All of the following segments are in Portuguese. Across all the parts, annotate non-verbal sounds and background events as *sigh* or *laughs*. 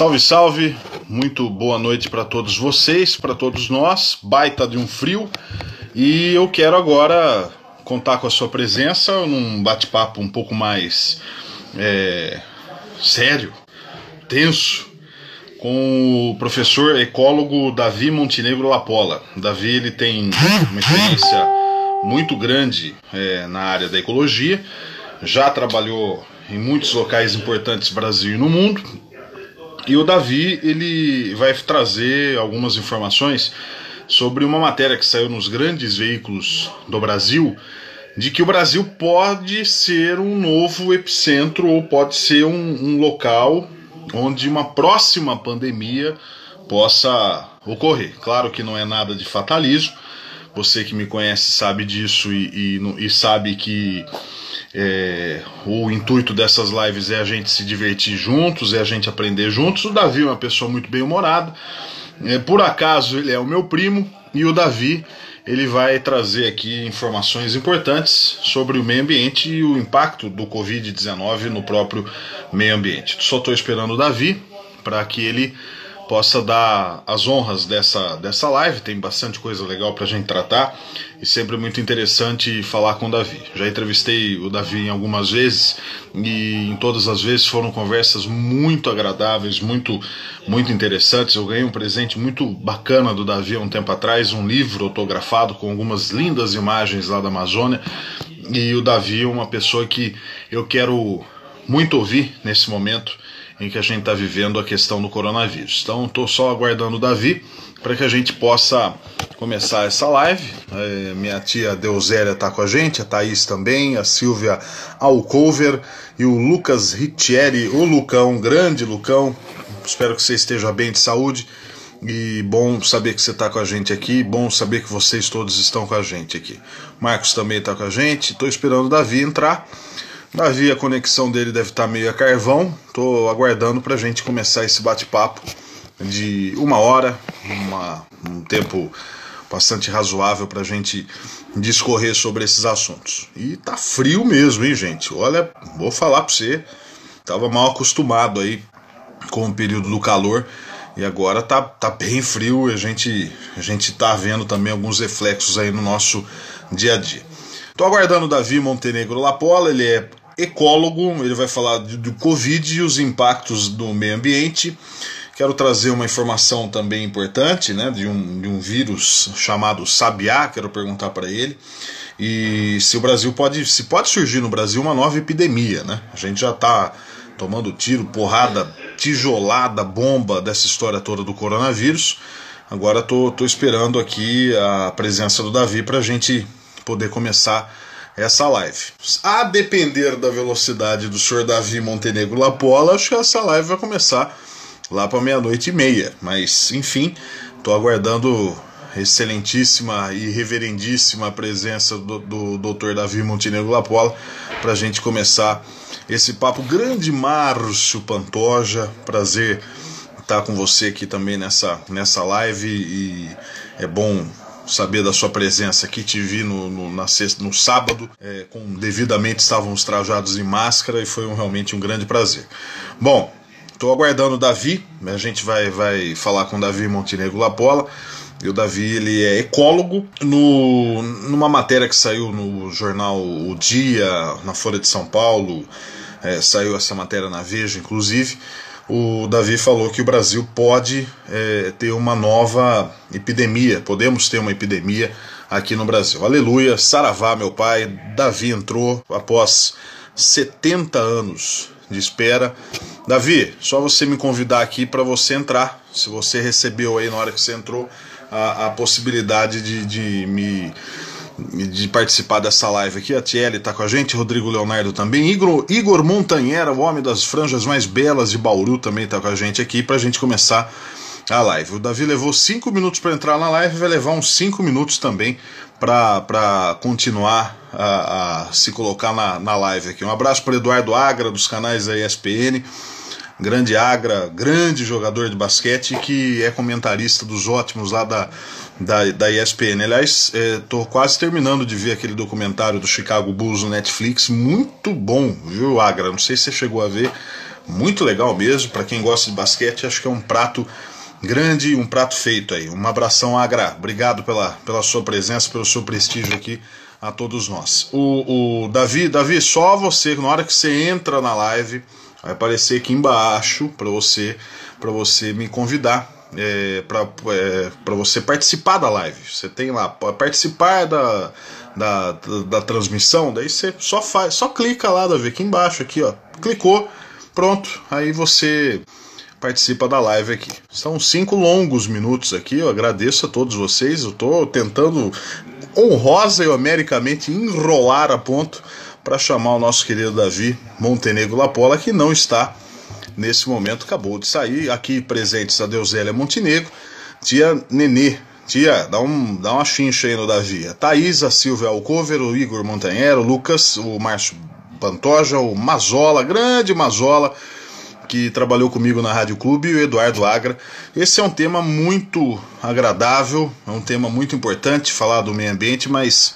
Salve, salve! Muito boa noite para todos vocês, para todos nós. Baita de um frio. E eu quero agora contar com a sua presença num bate-papo um pouco mais é, sério, tenso, com o professor ecólogo Davi Montenegro Lapola. Davi ele tem uma experiência muito grande é, na área da ecologia, já trabalhou em muitos locais importantes no Brasil e no mundo, e o Davi ele vai trazer algumas informações sobre uma matéria que saiu nos grandes veículos do Brasil, de que o Brasil pode ser um novo epicentro ou pode ser um, um local onde uma próxima pandemia possa ocorrer. Claro que não é nada de fatalismo, você que me conhece sabe disso e, e, e sabe que é, o intuito dessas lives é a gente se divertir juntos, é a gente aprender juntos. O Davi é uma pessoa muito bem humorada. É, por acaso ele é o meu primo e o Davi ele vai trazer aqui informações importantes sobre o meio ambiente e o impacto do Covid-19 no próprio meio ambiente. Só estou esperando o Davi para que ele possa dar as honras dessa, dessa live. Tem bastante coisa legal para a gente tratar e sempre muito interessante falar com o Davi. Já entrevistei o Davi algumas vezes e em todas as vezes foram conversas muito agradáveis, muito, muito interessantes. Eu ganhei um presente muito bacana do Davi há um tempo atrás, um livro autografado com algumas lindas imagens lá da Amazônia. E o Davi é uma pessoa que eu quero muito ouvir nesse momento em que a gente está vivendo a questão do coronavírus. Então, estou só aguardando o Davi para que a gente possa começar essa live. É, minha tia Deusélia está com a gente, a Thaís também, a Silvia Alcover e o Lucas Riccieri, o Lucão, grande Lucão. Espero que você esteja bem de saúde. E bom saber que você está com a gente aqui, bom saber que vocês todos estão com a gente aqui. Marcos também está com a gente, estou esperando o Davi entrar. Davi, a conexão dele deve estar meio a carvão. Estou aguardando para a gente começar esse bate-papo de uma hora, uma, um tempo bastante razoável para a gente discorrer sobre esses assuntos. E tá frio mesmo, hein, gente? Olha, vou falar para você, tava mal acostumado aí com o período do calor e agora tá, tá bem frio. A gente a gente tá vendo também alguns reflexos aí no nosso dia a dia. Tô aguardando o Davi Montenegro Lapola, ele é ecólogo, ele vai falar do Covid e os impactos do meio ambiente. Quero trazer uma informação também importante, né, de um, de um vírus chamado sabiá, quero perguntar para ele. E se o Brasil pode, se pode surgir no Brasil uma nova epidemia, né? A gente já está tomando tiro, porrada, tijolada, bomba dessa história toda do coronavírus. Agora tô, tô esperando aqui a presença do Davi para a gente poder começar essa live. A depender da velocidade do senhor Davi Montenegro Lapola, acho que essa live vai começar lá para meia-noite e meia. Mas, enfim, estou aguardando excelentíssima e reverendíssima presença do, do Dr. Davi Montenegro Lapola para a gente começar esse papo. Grande Márcio Pantoja, prazer estar com você aqui também nessa, nessa live e é bom saber da sua presença aqui. Te vi no, no, na sexta, no sábado, é, com devidamente estávamos trajados em máscara e foi um, realmente um grande prazer. Bom, estou aguardando o Davi, a gente vai, vai falar com o Davi Montenegro Lapola. E o Davi ele é ecólogo. No, numa matéria que saiu no jornal O Dia, na Folha de São Paulo, é, saiu essa matéria na Veja, inclusive o Davi falou que o Brasil pode é, ter uma nova epidemia, podemos ter uma epidemia aqui no Brasil. Aleluia, saravá, meu pai. Davi entrou após 70 anos de espera. Davi, só você me convidar aqui para você entrar. Se você recebeu aí na hora que você entrou a, a possibilidade de, de me de participar dessa live aqui. A Tiele está com a gente, Rodrigo Leonardo também, Igor, Igor Montanhera, o homem das franjas mais belas de Bauru, também está com a gente aqui para a gente começar a live. O Davi levou cinco minutos para entrar na live, vai levar uns cinco minutos também para continuar a, a, se colocar na, na live aqui. Um abraço para Eduardo Agra, dos canais da ESPN grande Agra, grande jogador de basquete que é comentarista dos ótimos lá da, da, da ESPN. Aliás, estou é, quase terminando de ver aquele documentário do Chicago Bulls no Netflix, muito bom, viu, Agra? Não sei se você chegou a ver, muito legal mesmo. Para quem gosta de basquete, acho que é um prato grande, um prato feito aí. Um abração, Agra. Obrigado pela, pela sua presença, pelo seu prestígio aqui a todos nós. O, o Davi, Davi, só você, na hora que você entra na live, vai aparecer aqui embaixo para você, para você me convidar. É, para é, você participar da live. Você tem lá participar da, da, da, da, transmissão, daí você só faz, só clica lá, Davi, aqui embaixo, aqui, ó. Clicou, pronto. Aí você participa da live aqui. São cinco longos minutos aqui, eu agradeço a todos vocês. Eu estou tentando honrosa e homericamente enrolar a ponto para chamar o nosso querido Davi Montenegro Lapola, que não está nesse momento, acabou de sair. Aqui presentes a Deusélia Montenegro, tia Nenê. Tia, dá, um, dá uma chincha aí no Davi. A Thaís, a Silvia Alcover, o Igor Montanhero, o Lucas, o Márcio Pantoja, o Mazola, grande Mazola, que trabalhou comigo na Rádio Clube, e o Eduardo Agra. Esse é um tema muito agradável, é um tema muito importante falar do meio ambiente, mas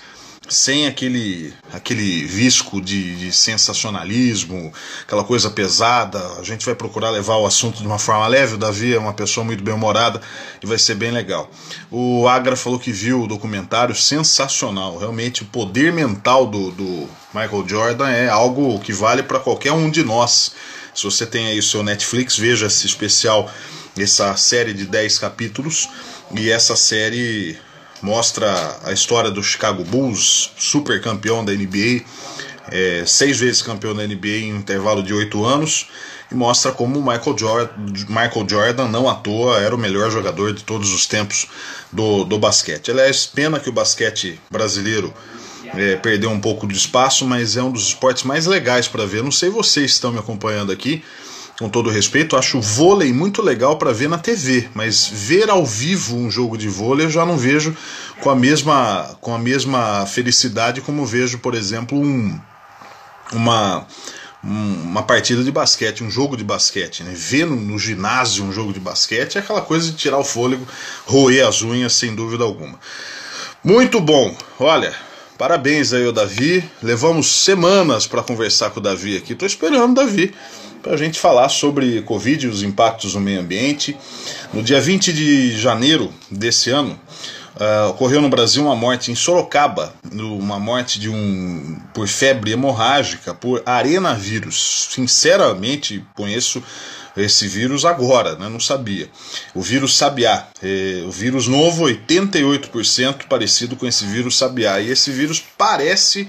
sem aquele, aquele visco de, de, sensacionalismo, aquela coisa pesada. A gente vai procurar levar o assunto de uma forma leve. O Davi é uma pessoa muito bem-humorada e vai ser bem legal. O Agra falou que viu o documentário sensacional. Realmente, o poder mental do, do Michael Jordan é algo que vale para qualquer um de nós. Se você tem aí o seu Netflix, veja esse especial, essa série de 10 capítulos. E essa série mostra a história do Chicago Bulls, super campeão da NBA, é, seis vezes campeão da NBA em um intervalo de oito anos, e mostra como Michael Jordan, Michael Jordan, não à toa, era o melhor jogador de todos os tempos do, do basquete. Aliás, pena que o basquete brasileiro é, perdeu um pouco de espaço, mas é um dos esportes mais legais para ver. Não sei vocês estão me acompanhando aqui, com todo respeito, acho vôlei muito legal para ver na TV, mas ver ao vivo um jogo de vôlei eu já não vejo com a mesma, com a mesma felicidade como vejo, por exemplo, um, uma uma partida de basquete, um jogo de basquete, né? Ver no, no, ginásio um jogo de basquete é aquela coisa de tirar o fôlego, roer as unhas, sem dúvida alguma. Muito bom, olha, Parabéns aí ao Davi. Levamos semanas para conversar com o Davi aqui. Estou esperando o Davi para a gente falar sobre Covid e os impactos no meio ambiente. No dia 20 de janeiro desse ano, uh, ocorreu no Brasil uma morte em Sorocaba, uma morte de um por febre hemorrágica por arenavírus. Sinceramente, conheço esse vírus agora, né? não sabia. O vírus sabiá, é, o vírus novo, 88% parecido com esse vírus sabiá. E esse vírus parece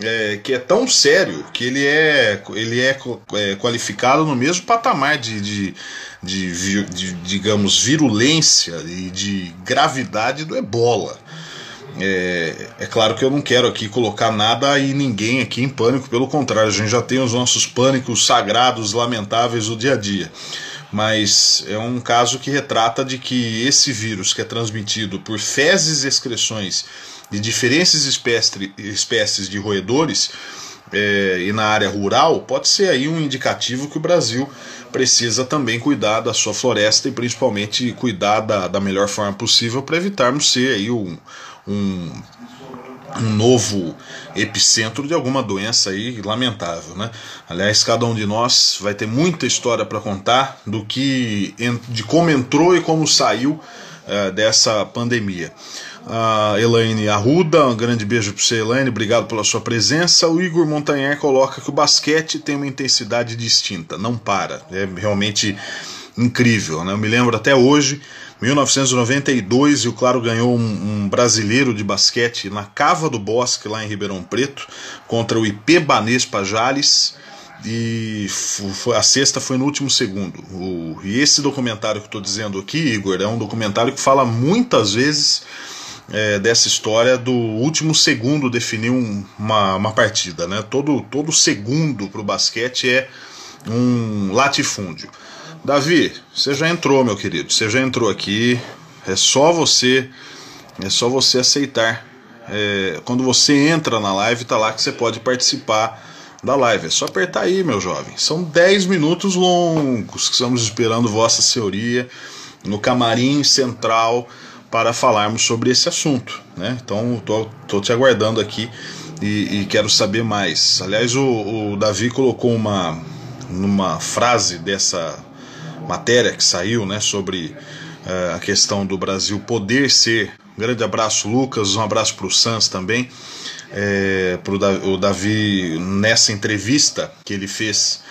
é, que é tão sério que ele é, ele é, é qualificado no mesmo patamar de, de, de, de, digamos, virulência e de gravidade do ebola. É, é, claro que eu não quero aqui colocar nada e ninguém aqui em pânico, pelo contrário, a gente já tem os nossos pânicos sagrados, lamentáveis do dia a dia. Mas é um caso que retrata de que esse vírus que é transmitido por fezes e excreções de diferentes espécies, de roedores é, e na área rural pode ser aí um indicativo que o Brasil precisa também cuidar da sua floresta e principalmente cuidar da, da melhor forma possível para evitarmos ser aí um, um, um novo epicentro de alguma doença aí lamentável, né? Aliás, cada um de nós vai ter muita história para contar do que de como entrou e como saiu uh, dessa pandemia. A Elaine Arruda, um grande beijo para você, Elaine, obrigado pela sua presença. O Igor Montanher coloca que o basquete tem uma intensidade distinta, não para, é realmente incrível. Né? Eu me lembro até hoje 1992 e o Claro ganhou um, um, brasileiro de basquete na Cava do Bosque, lá em Ribeirão Preto, contra o IP Banês Pajales. E a sexta foi no último segundo. O, e esse documentário que estou dizendo aqui, Igor, é um documentário que fala muitas vezes é, dessa história do último segundo definir um, uma, uma partida. Né? Todo, todo segundo para o basquete é um latifúndio. Davi, você já entrou, meu querido. Você já entrou aqui. É só você, é só você aceitar. É, quando você entra na live, tá lá que você pode participar da live. É só apertar aí, meu jovem. São 10 minutos longos que estamos esperando Vossa Senhoria no camarim central para falarmos sobre esse assunto. Né? Então, tô, tô te aguardando aqui e, e quero saber mais. Aliás, o, o Davi colocou uma numa frase dessa matéria que saiu, né, sobre uh, a questão do Brasil poder ser. Um grande abraço, Lucas, um abraço para o Sans também. É, o Davi, nessa entrevista que ele fez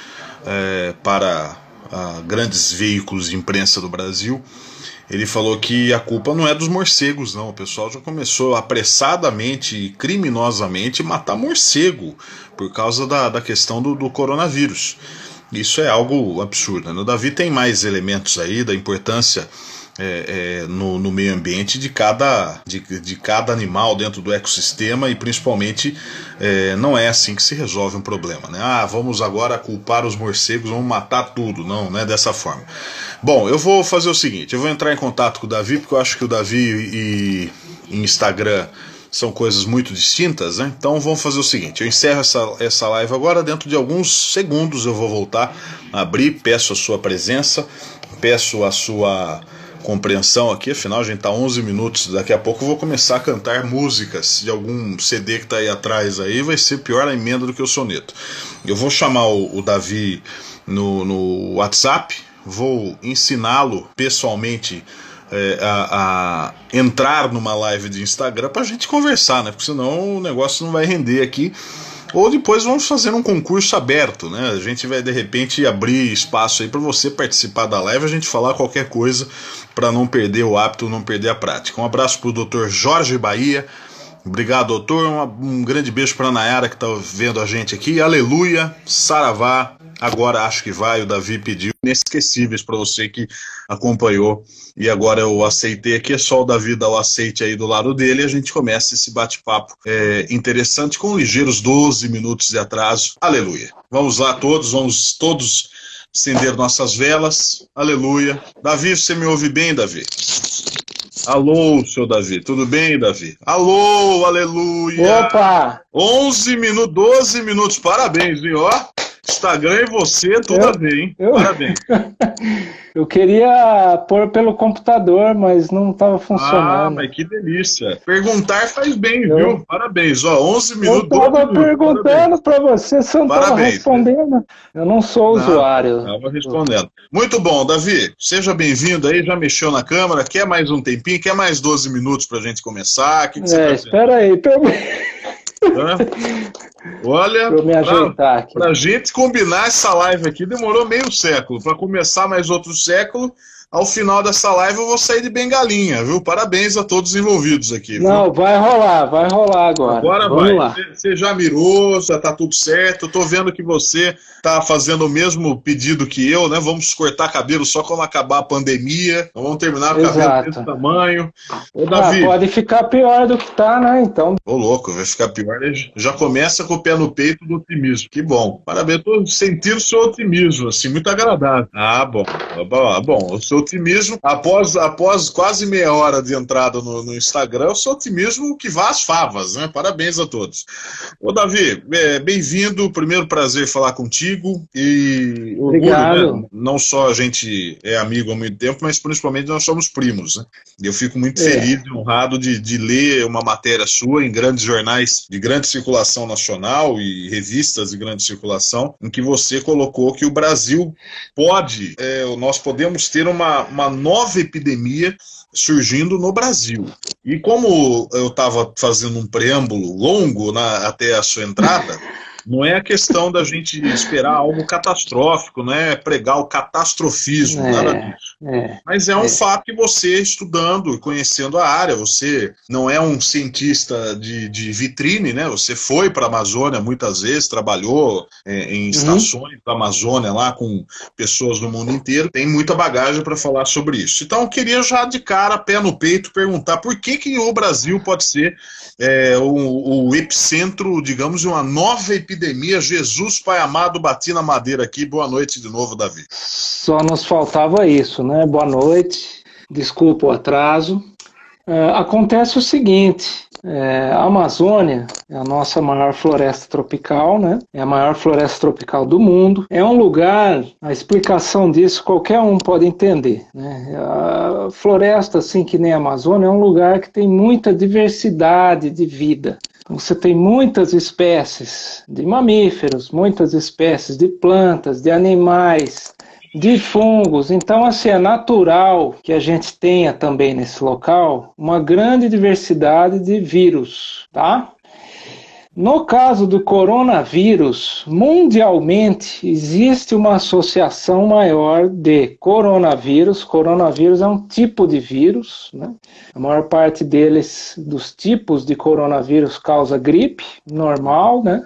é, para uh, grandes veículos de imprensa do Brasil, ele falou que a culpa não é dos morcegos, não. O pessoal já começou apressadamente e criminosamente matar morcego por causa da, da questão do, do coronavírus. Isso é algo absurdo. Né? O Davi tem mais elementos aí da importância é, é, no, no, meio ambiente de cada, de, de, cada animal dentro do ecossistema e principalmente é, não é assim que se resolve um problema. Né? Ah, vamos agora culpar os morcegos, vamos matar tudo. Não, não é dessa forma. Bom, eu vou fazer o seguinte: eu vou entrar em contato com o Davi, porque eu acho que o Davi e, e Instagram são coisas muito distintas, né? Então vamos fazer o seguinte: eu encerro essa, essa live agora, dentro de alguns segundos eu vou voltar, abrir, peço a sua presença, peço a sua compreensão aqui, afinal a gente está 11 minutos, daqui a pouco eu vou começar a cantar músicas de algum CD que está aí atrás aí, vai ser pior a emenda do que o soneto. Eu vou chamar o, o Davi no, no WhatsApp, vou ensiná-lo pessoalmente é, a, a, entrar numa live de Instagram para a gente conversar, né? Porque senão o negócio não vai render aqui. Ou depois vamos fazer um concurso aberto, né? A gente vai de repente abrir espaço aí para você participar da live, a gente falar qualquer coisa para não perder o hábito, não perder a prática. Um abraço para o doutor Jorge Bahia. Obrigado, doutor. Um, grande beijo para Nayara que está vendo a gente aqui. Aleluia, saravá. Agora acho que vai. O Davi pediu inesquecíveis para você que acompanhou e agora eu aceitei aqui. É só o Davi dar o aceite aí do lado dele e a gente começa esse bate-papo é, interessante com ligeiros 12 minutos de atraso. Aleluia. Vamos lá, todos, vamos todos acender nossas velas. Aleluia. Davi, você me ouve bem, Davi? Alô, seu Davi, tudo bem, Davi? Alô, aleluia! Opa! 11 minutos, 12 minutos, parabéns, viu? Ó, Instagram e você, tudo eu, a ver, hein? Eu, Parabéns. *laughs* eu queria pôr pelo computador, mas não estava funcionando. Ah, mas que delícia. Perguntar faz bem, eu, viu? Parabéns. Ó, 11 minutos. Eu estava perguntando para você, você não estava respondendo. Eu não sou usuário. Estava respondendo. Muito bom, Davi. Seja bem-vindo aí. Já mexeu na câmera? Quer mais um tempinho? Quer mais 12 minutos para a gente começar? Que que é, tá espera aí. *laughs* Olha, para a gente combinar essa live aqui demorou meio século. Para começar mais outro século, ao final dessa live eu vou sair de bengalinha, viu? Parabéns a todos envolvidos aqui. Viu? Não, vai rolar, vai rolar agora. Agora Vamos vai. Lá. Você já mirou, já tá tudo certo. Eu tô vendo que você tá fazendo o mesmo pedido que eu, né? Vamos cortar cabelo só quando acabar a pandemia. vamos terminar o cabelo desse tamanho. Ô, Davi. Ah, pode ficar pior do que tá, né? Então. Ô, louco, vai ficar pior. Já começa com o pé no peito do otimismo. Que bom. Parabéns, tô sentindo o seu otimismo, assim, muito agradável. Ah, bom. Bom, o seu otimismo, após, após quase meia hora de entrada no, no Instagram, o seu otimismo que vá às favas, né? Parabéns a todos. Ô, Davi, é, bem-vindo. Primeiro prazer falar contigo e orgulho, né? Não só a gente é amigo há muito tempo, mas principalmente nós somos primos, né? Eu fico muito é. feliz e honrado de, de ler uma matéria sua em grandes jornais de grande circulação nacional e revistas de grande circulação, em que você colocou que o Brasil pode, é, nós podemos ter uma uma, nova epidemia surgindo no Brasil. E como eu estava fazendo um preâmbulo longo na, até a sua entrada, *laughs* não é a questão da gente esperar algo catastrófico, não é pregar o catastrofismo, é, nada disso. É, Mas é um é. fato que você, estudando e conhecendo a área, você não é um cientista de, de vitrine, né? Você foi para a Amazônia muitas vezes, trabalhou é, em uhum. estações uhum. da Amazônia lá com pessoas do mundo inteiro, tem muita bagagem para falar sobre isso. Então eu queria já de cara, pé no peito, perguntar por que, que o Brasil pode ser é, o, o epicentro, digamos, de uma nova epidemia epidemia. Jesus, Pai amado, bati na madeira aqui. Boa noite de novo, Davi. Só nos faltava isso, né? Boa noite. Desculpa o atraso. É, acontece o seguinte: é, a Amazônia é a nossa maior floresta tropical, né? É a maior floresta tropical do mundo. É um lugar, a explicação disso qualquer um pode entender. Né? A floresta, assim que nem a Amazônia, é um lugar que tem muita diversidade de vida. Você tem muitas espécies de mamíferos, muitas espécies de plantas, de animais, de fungos. Então, assim, é natural que a gente tenha também nesse local uma grande diversidade de vírus, tá? No caso do coronavírus, mundialmente existe uma associação maior de coronavírus. Coronavírus é um tipo de vírus, né? A maior parte deles, dos tipos de coronavírus, causa gripe normal, né?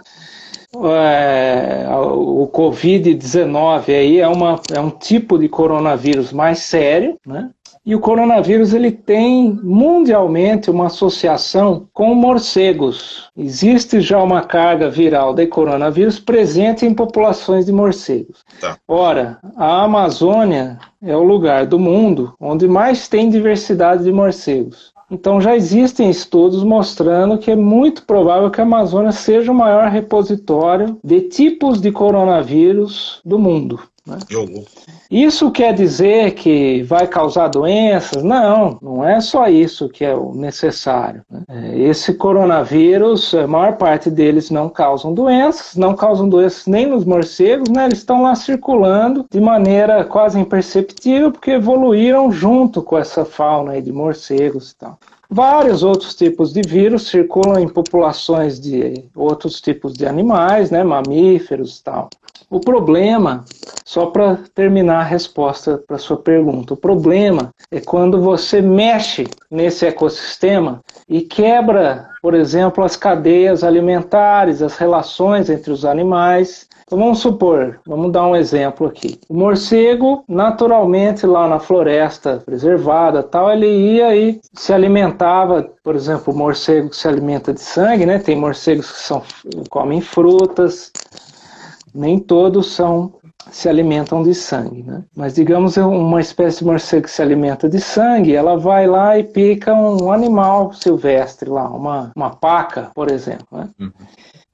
É, o Covid-19 aí é, uma, é um tipo de coronavírus mais sério, né? E o coronavírus ele tem mundialmente uma associação com morcegos. Existe já uma carga viral de coronavírus presente em populações de morcegos. Tá. Ora, a Amazônia é o lugar do mundo onde mais tem diversidade de morcegos. Então já existem estudos mostrando que é muito provável que a Amazônia seja o maior repositório de tipos de coronavírus do mundo. Né? Isso quer dizer que vai causar doenças? Não, não é só isso que é o necessário. Né? É, esse coronavírus, a maior parte deles não causam doenças, não causam doenças nem nos morcegos, né? eles estão lá circulando de maneira quase imperceptível, porque evoluíram junto com essa fauna de morcegos e tal. Vários outros tipos de vírus circulam em populações de outros tipos de animais, né, mamíferos e tal. O problema, só para terminar a resposta para sua pergunta, o problema é quando você mexe nesse ecossistema e quebra, por exemplo, as cadeias alimentares, as relações entre os animais. Então vamos supor, vamos dar um exemplo aqui. O morcego, naturalmente lá na floresta preservada, tal, ele ia e se alimentava, por exemplo, o morcego que se alimenta de sangue, né? Tem morcegos que são, comem frutas, nem todos são se alimentam de sangue, né? Mas digamos uma espécie de morcego que se alimenta de sangue, ela vai lá e pica um animal silvestre lá, uma, uma paca, por exemplo, né? Uhum.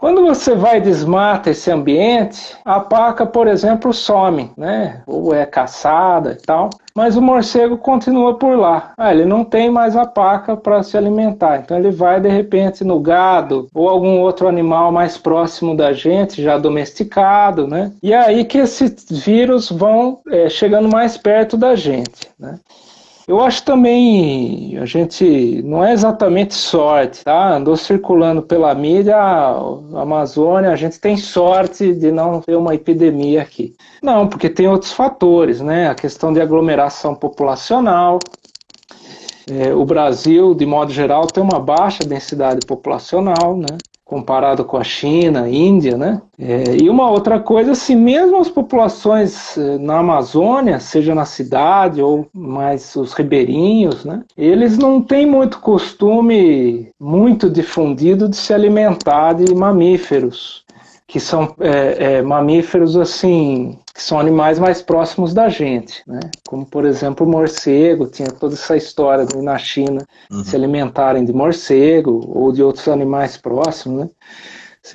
Quando você vai e desmata esse ambiente, a paca, por exemplo, some, né? Ou é caçada e tal. Mas o morcego continua por lá. Ah, ele não tem mais a paca para se alimentar. Então ele vai de repente no gado ou algum outro animal mais próximo da gente, já domesticado, né? E é aí que esses vírus vão é, chegando mais perto da gente, né? Eu acho também, a gente não é exatamente sorte, tá? Andou circulando pela mídia, Amazônia, a gente tem sorte de não ter uma epidemia aqui. Não, porque tem outros fatores, né? A questão de aglomeração populacional. É, o Brasil, de modo geral, tem uma baixa densidade populacional, né? Comparado com a China, Índia, né? É, e uma outra coisa, se mesmo as populações eh, na Amazônia, seja na cidade ou mais os ribeirinhos, né? Eles não têm muito costume muito difundido de se alimentar de mamíferos que são é, é, mamíferos assim, que são animais mais próximos da gente, né? Como por exemplo o morcego, tinha toda essa história de na China uhum. se alimentarem de morcego ou de outros animais próximos, né?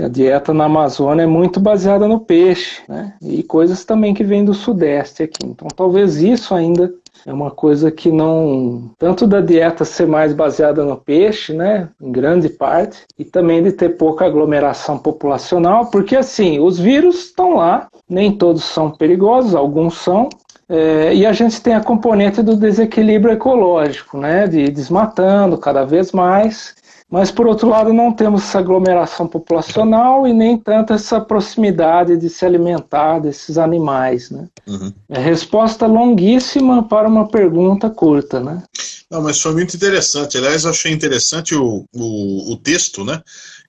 A dieta na Amazônia é muito baseada no peixe, né? E coisas também que vêm do sudeste aqui. Então talvez isso ainda é uma coisa que não. Tanto da dieta ser mais baseada no peixe, né? Em grande parte, e também de ter pouca aglomeração populacional, porque assim, os vírus estão lá, nem todos são perigosos, alguns são, é, e a gente tem a componente do desequilíbrio ecológico, né, de desmatando cada vez mais, mas, por outro lado, não temos essa aglomeração populacional e nem tanto essa proximidade de se alimentar desses animais. Né? Uhum. É resposta longuíssima para uma pergunta curta. Né? Não, mas foi muito interessante. Aliás, eu achei interessante o, o, o texto, né?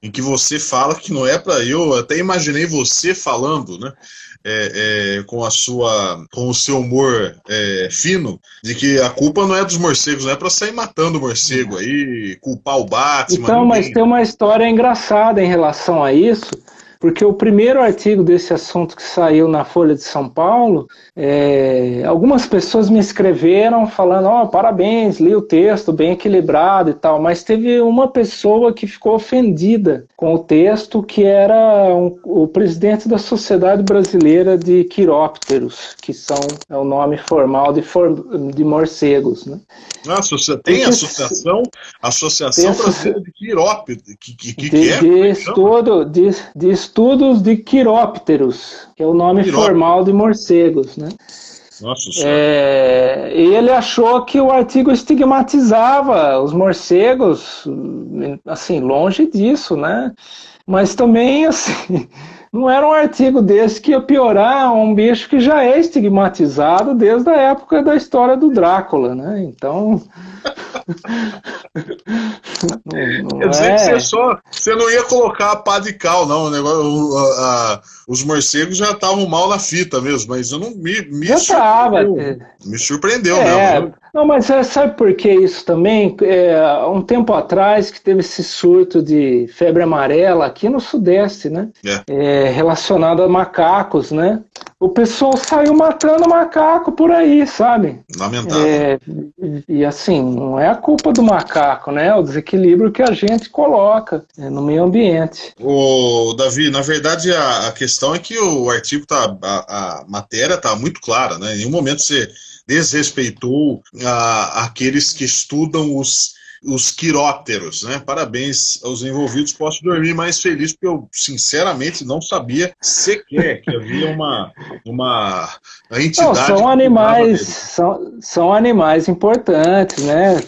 Em que você fala que não é para eu, até imaginei você falando, né? É, é, com a sua com o seu humor é, fino de que a culpa não é dos morcegos, não é para sair matando o morcego aí, culpar o Batman. Então, ninguém... mas tem uma história engraçada em relação a isso, porque o primeiro artigo desse assunto que saiu na Folha de São Paulo, é, algumas pessoas me escreveram falando: Ó, oh, parabéns, li o texto, bem equilibrado e tal, mas teve uma pessoa que ficou ofendida com o texto, que era um, o presidente da Sociedade Brasileira de Quirópteros, que são é o nome formal de, for, de morcegos. Né? Nossa, você tem Porque, associação, associação brasileira de quirópteros, que, que, que, de, é? De, estudo, de, de, estudos de quirópteros, que é o nome formal de morcegos, né? Nossa é, e ele achou que o artigo estigmatizava os morcegos, assim, longe disso, né? Mas também, *laughs* assim, não era um artigo desse que ia piorar um bicho que já é estigmatizado desde a época da história do Drácula, né? Então. *laughs* não, não Quer dizer é... que você só. Você não ia colocar a pá de cal, não. O negócio, a, a, os morcegos já estavam mal na fita mesmo, mas eu não me, me já surpreendeu. Tava. Me surpreendeu é, mesmo. Não, mas é, sabe por que isso também? É, um tempo atrás que teve esse surto de febre amarela aqui no Sudeste, né? É. é relacionado a macacos, né? o pessoal saiu matando macaco por aí, sabe? Lamentável. É, e assim, não é a culpa do macaco, né? É o desequilíbrio que a gente coloca é, no meio ambiente. O Davi, na verdade a, a questão é que o artigo tá, a, a matéria tá muito clara, né? Em nenhum momento você desrespeitou a, aqueles que estudam os os quirópteros, né? Parabéns aos envolvidos. Posso dormir mais feliz, porque eu, sinceramente, não sabia sequer que havia uma, uma entidade. Não, são animais, são, são animais importantes, né?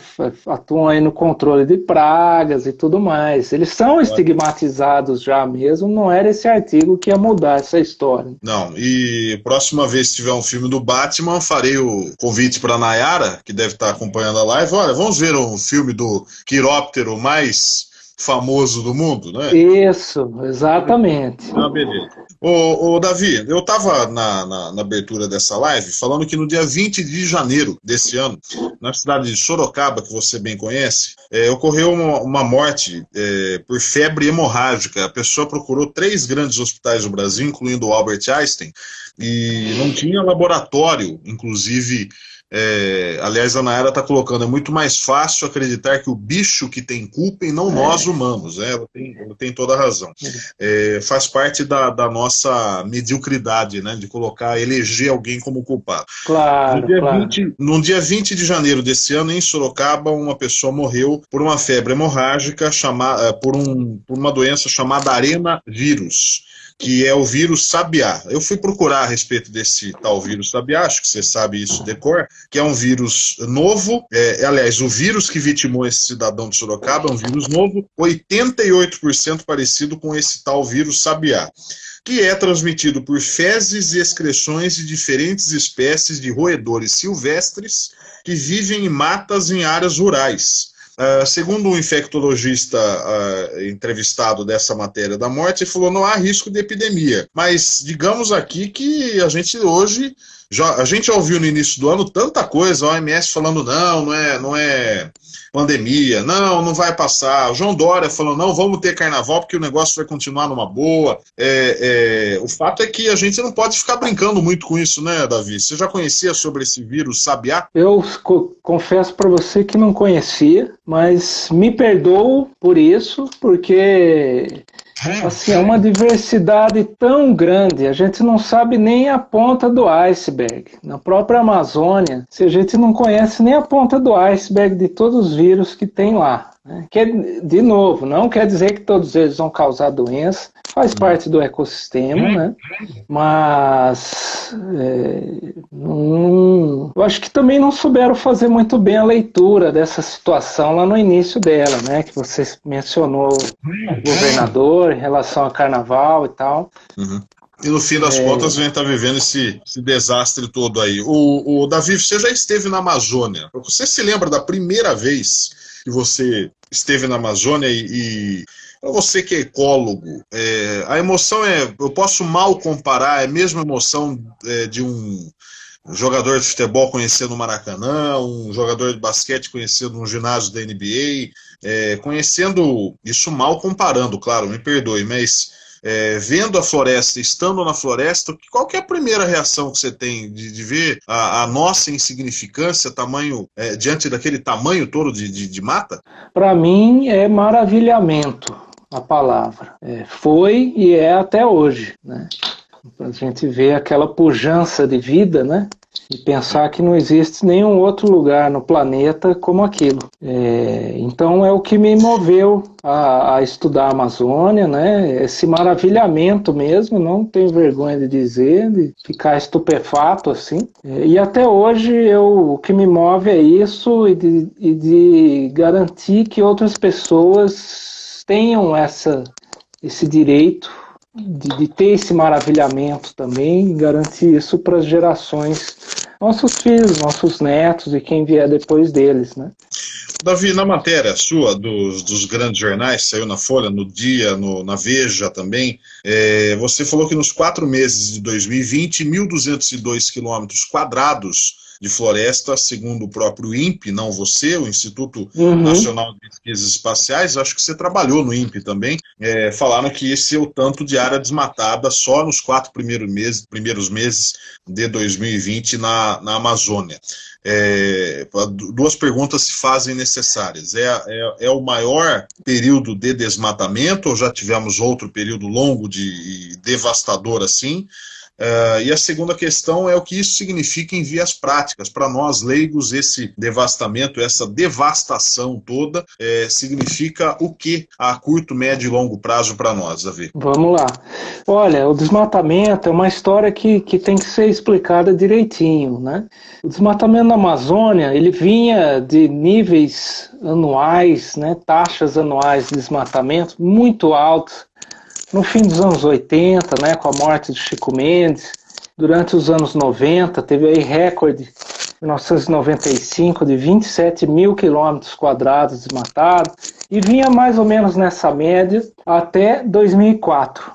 Atuam aí no controle de pragas e tudo mais. Eles são estigmatizados já mesmo, não era esse artigo que ia mudar essa história. Não, e próxima vez que tiver um filme do Batman, farei o convite para Nayara, que deve estar acompanhando a live. Olha, vamos ver um filme do do quiróptero mais famoso do mundo, né? Isso, exatamente. Ah, beleza. Ô, ô Davi, eu estava na, na, na, abertura dessa live falando que no dia 20 de janeiro desse ano, na cidade de Sorocaba, que você bem conhece, é, ocorreu uma, uma morte é, por febre hemorrágica. A pessoa procurou três grandes hospitais do Brasil, incluindo o Albert Einstein, e não tinha laboratório, inclusive é, aliás, a Nayara está colocando, é muito mais fácil acreditar que o bicho que tem culpa e não é. nós humanos. Né? Ela, tem, ela tem toda a razão. É, faz parte da, da, nossa mediocridade, né? De colocar, eleger alguém como culpado. Claro, no dia, claro. 20, no dia 20 de janeiro desse ano, em Sorocaba, uma pessoa morreu por uma febre hemorrágica, chamada, por, um, por uma doença chamada arena vírus que é o vírus sabiá. Eu fui procurar a respeito desse tal vírus sabiá, acho que você sabe isso de cor, que é um vírus novo, é, aliás, o vírus que vitimou esse cidadão de Sorocaba é um vírus novo, 88% parecido com esse tal vírus sabiá que é transmitido por fezes e excreções de diferentes espécies de roedores silvestres que vivem em matas em áreas rurais. Uh, segundo um infectologista uh, entrevistado dessa matéria da morte, ele falou não há risco de epidemia. Mas digamos aqui que a gente hoje já, a gente já ouviu no início do ano tanta coisa, a OMS falando não, não é, não é pandemia, não, não vai passar. O João Dória falou, não, vamos ter carnaval porque o negócio vai continuar numa boa. É, é, o fato é que a gente não pode ficar brincando muito com isso, né, Davi? Você já conhecia sobre esse vírus sabiá? Eu co confesso para você que não conhecia, mas me perdoo por isso, porque Assim, é uma diversidade tão grande, a gente não sabe nem a ponta do iceberg. Na própria Amazônia, se a gente não conhece nem a ponta do iceberg de todos os vírus que tem lá. Né? Que, de novo, não quer dizer que todos eles vão causar doença, faz parte do ecossistema, né? mas é, não, eu acho que também não souberam fazer muito bem a leitura dessa situação lá no início dela, né? que você mencionou o governador em relação a carnaval e tal. Uhum. E no fim das é... contas, a gente está vivendo esse, esse, desastre todo aí. O, o Davi, você já esteve na Amazônia. Você se lembra da primeira vez que você esteve na Amazônia e, e você que é ecólogo, é, a emoção é, eu posso mal comparar, é a mesma emoção é, de um jogador de futebol conhecendo o Maracanã, um jogador de basquete conhecendo um ginásio da NBA, é, conhecendo isso mal comparando, claro, me perdoe, mas é, vendo a floresta, estando na floresta, qual é a primeira reação que você tem de, de ver a, a, nossa insignificância, tamanho é, diante daquele tamanho todo de, de, de mata? Para mim é maravilhamento a palavra. É, foi e é até hoje, né? A gente vê aquela pujança de vida, né? E pensar que não existe nenhum outro lugar no planeta como aquilo. É, então é o que me moveu a, a, estudar a Amazônia, né? Esse maravilhamento mesmo, não tenho vergonha de dizer, de ficar estupefato assim. É, e até hoje eu, o que me move é isso e de, e de garantir que outras pessoas tenham essa, esse direito de, de ter esse maravilhamento também, garantir isso para as gerações, nossos filhos, nossos netos e quem vier depois deles, né? Davi, na matéria sua dos, dos grandes jornais, saiu na Folha, no Dia, no, na Veja também, é, você falou que nos quatro meses de 2020, 1.202 quilômetros quadrados de floresta, segundo o próprio INPE, não você, o Instituto uhum. Nacional de Pesquisas Espaciais, acho que você trabalhou no INPE também, é, falaram que esse é o tanto de área desmatada só nos quatro primeiros meses, primeiros meses de 2020 na, na Amazônia. É, duas perguntas se fazem necessárias. É, é, é, o maior período de desmatamento ou já tivemos outro período longo de devastador assim? Uh, e a segunda questão é o que isso significa em vias práticas. Para nós, leigos, esse devastamento, essa devastação toda, é, significa o que a curto, médio e longo prazo para nós, Davi? Vamos lá. Olha, o desmatamento é uma história que, que tem que ser explicada direitinho. Né? O desmatamento na Amazônia, ele vinha de níveis anuais, né, taxas anuais de desmatamento muito altos no fim dos anos 80, né, com a morte de Chico Mendes, durante os anos 90, teve aí recorde, em 1995, de 27 mil quilômetros quadrados desmatados, e vinha mais ou menos nessa média até 2004,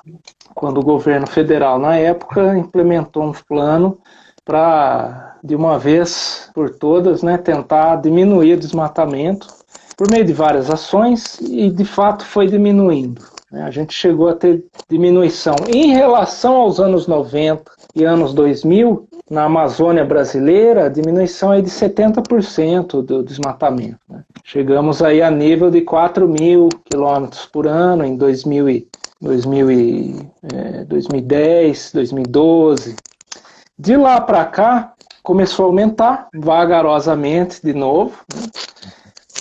quando o governo federal, na época, implementou um plano para, de uma vez por todas, né, tentar diminuir o desmatamento por meio de várias ações, e de fato foi diminuindo. Né? A gente chegou a ter diminuição em relação aos anos 90 e anos 2000, na Amazônia brasileira, a diminuição é de 70% do desmatamento. Né? Chegamos aí a nível de 4 mil quilômetros por ano em 2000 e, 2000 e, é, 2010, 2012. De lá para cá, começou a aumentar vagarosamente de novo. Né?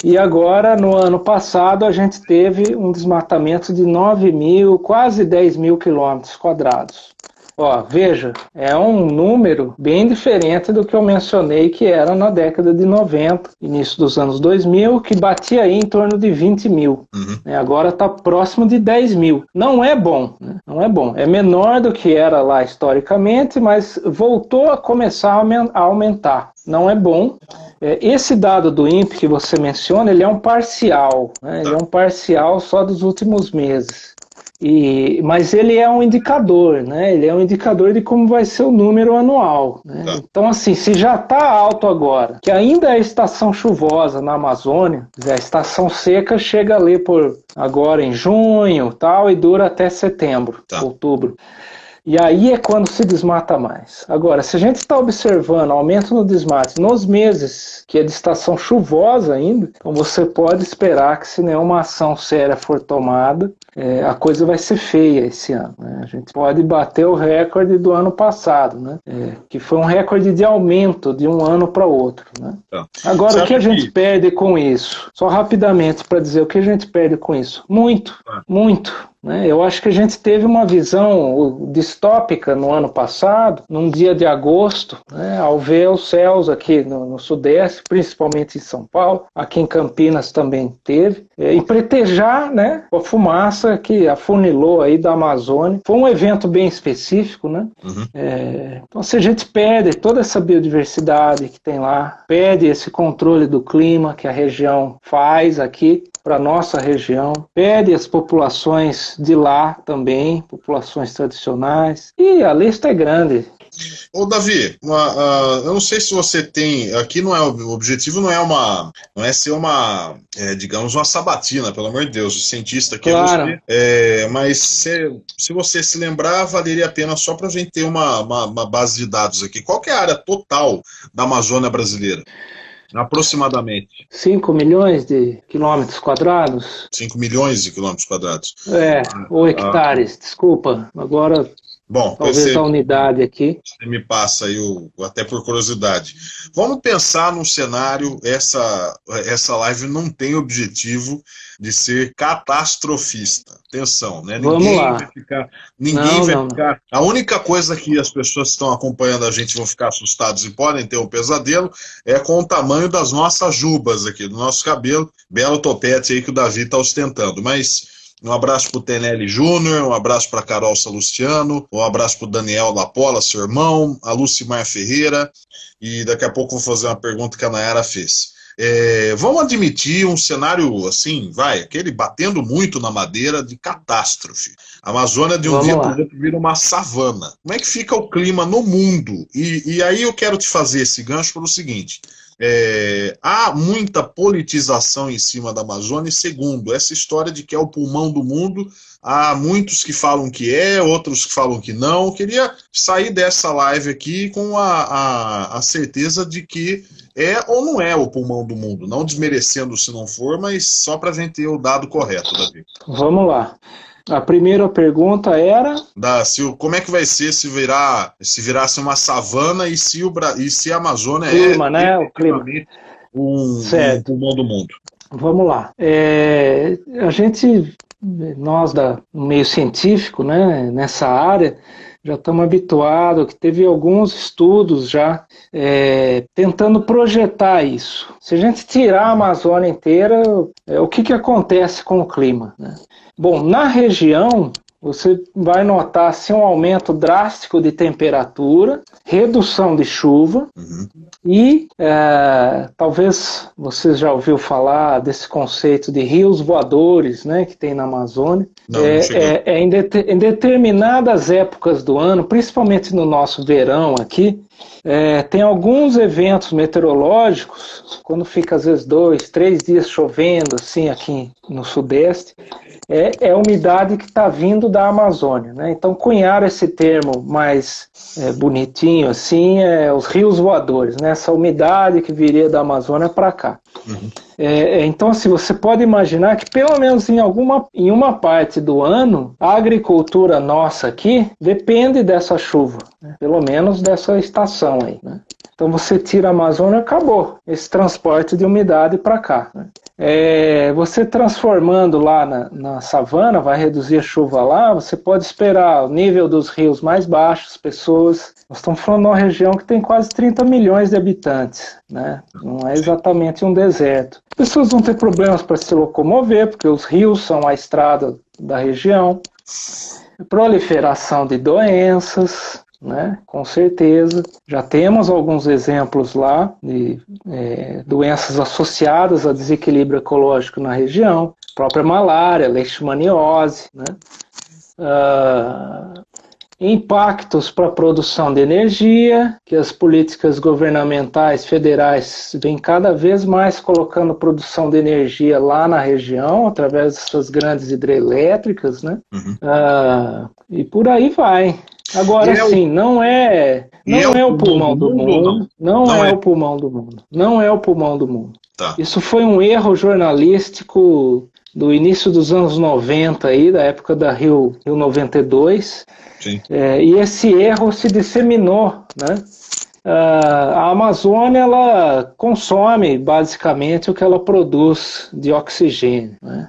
E agora, no ano passado, a gente teve um desmatamento de 9 mil, quase 10 mil quilômetros quadrados. Ó, veja, é um número bem diferente do que eu mencionei que era na década de 90, início dos anos 2000, que batia aí em torno de 20 mil. Uhum. Né? Agora está próximo de 10 mil. Não é bom, né? não é bom. É menor do que era lá historicamente, mas voltou a começar a aumentar. Não é bom. É, esse dado do INPE que você menciona, ele é um parcial, né? ele é um parcial só dos últimos meses. E, mas ele é um indicador, né? Ele é um indicador de como vai ser o número anual. Né? Tá. Então, assim, se já está alto agora, que ainda é estação chuvosa na Amazônia, a estação seca chega ali por agora em junho, tal, e dura até setembro, tá. outubro. E aí é quando se desmata mais. Agora, se a gente está observando aumento no desmate nos meses que é de estação chuvosa ainda, então você pode esperar que se nenhuma ação séria for tomada, é, a coisa vai ser feia esse ano. Né? A gente pode bater o recorde do ano passado, né? É, que foi um recorde de aumento de um ano para outro. Né? Tá. Agora, o que a gente perde com isso? Só rapidamente para dizer o que a gente perde com isso. Muito, tá. muito. Né? Eu acho que a gente teve uma visão distópica no ano passado, num dia de agosto, né? ao ver os céus aqui no, no, Sudeste, principalmente em São Paulo, aqui em Campinas também teve, é, e pretejar né, a fumaça que afunilou aí da Amazônia. Foi um evento bem específico, né? Uhum. É, então, se a gente perde toda essa biodiversidade que tem lá, perde esse controle do clima que a região faz aqui, para nossa região, pede as populações de lá também, populações tradicionais, e a lista é grande. Ô, Davi, uma, uh, eu não sei se você tem. Aqui não é o objetivo, não é uma. Não é ser uma, é, digamos, uma sabatina, pelo amor de Deus. O cientista que claro. é você. É, mas se, se você se lembrar, valeria a pena só para a gente ter uma, uma, uma, base de dados aqui. Qual é a área total da Amazônia brasileira? Aproximadamente. 5 milhões de quilômetros quadrados? 5 milhões de quilômetros quadrados. É, ou ah, hectares, ah, desculpa. Agora Bom, talvez você, a unidade aqui. Você me passa aí, o, até por curiosidade. Vamos pensar num cenário, essa, essa live não tem objetivo de ser catastrofista. Atenção, né? Vamos ninguém lá. vai ficar. Ninguém não, vai não, ficar. Não. A única coisa que as pessoas que estão acompanhando a gente vão ficar assustados e podem ter um pesadelo é com o tamanho das nossas jubas aqui, do nosso cabelo. Belo topete aí que o Davi está ostentando. Mas um abraço para o Tenelli Júnior, um abraço para Carol Salustiano, um abraço para o Daniel Lapola, seu irmão, a Lucimar Ferreira, e daqui a pouco vou fazer uma pergunta que a Nayara fez. É, vamos admitir um cenário assim, vai, aquele batendo muito na madeira de catástrofe. A Amazônia de um vamos dia para o outro vira uma savana. Como é que fica o clima no mundo? E, e aí eu quero te fazer esse gancho pelo seguinte: é, há muita politização em cima da Amazônia, e segundo, essa história de que é o pulmão do mundo, há muitos que falam que é, outros que falam que não. Eu queria sair dessa live aqui com a, a, a certeza de que é ou não é o pulmão do mundo, não desmerecendo se não for, mas só para a gente ter o dado correto, Davi. Vamos lá. A primeira pergunta era da se como é que vai ser se virar se virasse uma savana e se o e se a Amazônia clima, é né? o clima um, certo. um pulmão do mundo. Vamos lá. É, a gente nós da no meio científico, né, nessa área já estamos habituados, que teve alguns estudos já é, tentando projetar isso. Se a gente tirar a Amazônia inteira, é, o que, que acontece com o clima? Né? Bom, na região, você vai notar assim, um aumento drástico de temperatura, redução de chuva uhum. e é, talvez você já ouviu falar desse conceito de rios voadores né, que tem na Amazônia. Não, é, não é, é em, de, em, determinadas épocas do ano, principalmente no nosso verão aqui, é, tem alguns eventos meteorológicos, quando fica às vezes dois, três dias chovendo, assim, aqui no Sudeste, é, é a umidade que está vindo da Amazônia. Né? Então, cunharam esse termo mais é, bonitinho, assim, é os rios voadores, né? essa umidade que viria da Amazônia para cá. Uhum. É, então, assim, você pode imaginar que pelo menos em alguma em uma parte do ano, a agricultura nossa aqui depende dessa chuva, né? pelo menos dessa estação aí. Né? Então você tira a Amazônia, acabou esse transporte de umidade para cá. Né? É, você transformando lá na, na, savana, vai reduzir a chuva lá, você pode esperar o nível dos rios mais baixos, pessoas. Nós estamos falando de uma região que tem quase 30 milhões de habitantes, né? não é exatamente um deserto. Pessoas vão ter problemas para se locomover, porque os rios são a estrada da região. Proliferação de doenças, né? Com certeza. Já temos alguns exemplos lá de é, doenças associadas a desequilíbrio ecológico na região, própria malária, leishmaniose, né? Uh, impactos para a produção de energia, que as políticas governamentais federais vêm cada vez mais colocando produção de energia lá na região, através das suas grandes hidrelétricas, né? Uhum. Uh, e por aí vai. Agora é sim, não é não é, é, o pulmão do mundo, não, não é, é, o pulmão do mundo, não é o pulmão do mundo. Tá. Isso foi um erro jornalístico do início dos anos 90 aí, da época da Rio, Rio 92. Sim. É, e esse erro se disseminou, né? Uh, a Amazônia ela consome basicamente o que ela produz de oxigênio. Né?